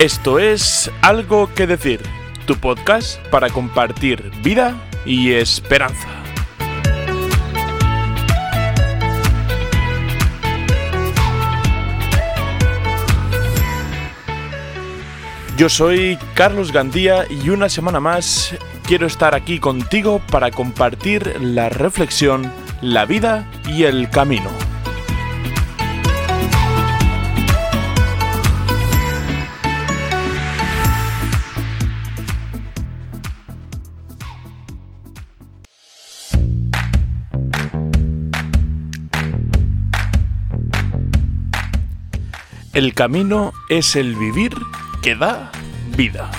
Esto es Algo que Decir, tu podcast para compartir vida y esperanza. Yo soy Carlos Gandía y una semana más quiero estar aquí contigo para compartir la reflexión, la vida y el camino. El camino es el vivir que da vida.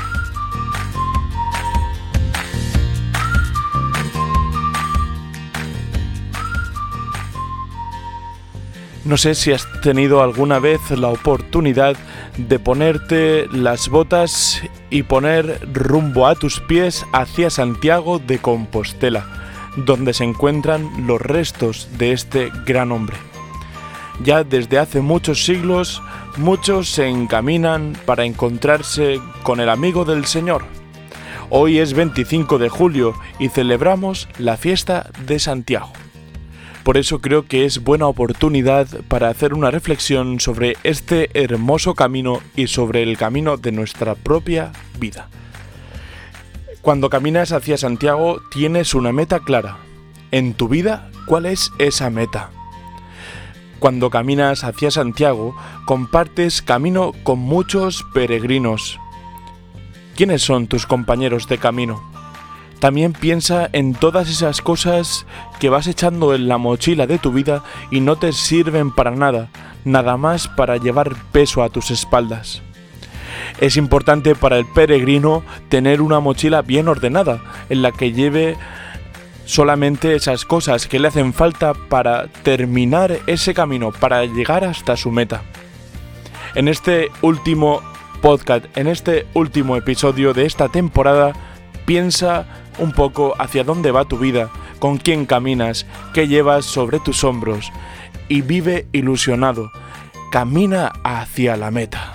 No sé si has tenido alguna vez la oportunidad de ponerte las botas y poner rumbo a tus pies hacia Santiago de Compostela, donde se encuentran los restos de este gran hombre. Ya desde hace muchos siglos, muchos se encaminan para encontrarse con el amigo del Señor. Hoy es 25 de julio y celebramos la fiesta de Santiago. Por eso creo que es buena oportunidad para hacer una reflexión sobre este hermoso camino y sobre el camino de nuestra propia vida. Cuando caminas hacia Santiago tienes una meta clara. En tu vida, ¿cuál es esa meta? Cuando caminas hacia Santiago, compartes camino con muchos peregrinos. ¿Quiénes son tus compañeros de camino? También piensa en todas esas cosas que vas echando en la mochila de tu vida y no te sirven para nada, nada más para llevar peso a tus espaldas. Es importante para el peregrino tener una mochila bien ordenada, en la que lleve solamente esas cosas que le hacen falta para terminar ese camino, para llegar hasta su meta. En este último podcast, en este último episodio de esta temporada, piensa un poco hacia dónde va tu vida, con quién caminas, qué llevas sobre tus hombros y vive ilusionado. Camina hacia la meta.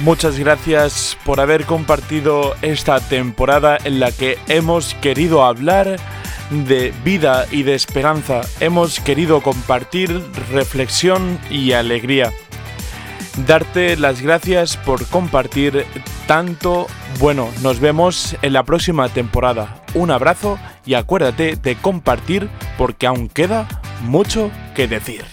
Muchas gracias por haber compartido esta temporada en la que hemos querido hablar de vida y de esperanza. Hemos querido compartir reflexión y alegría. Darte las gracias por compartir tanto. Bueno, nos vemos en la próxima temporada. Un abrazo y acuérdate de compartir porque aún queda mucho que decir.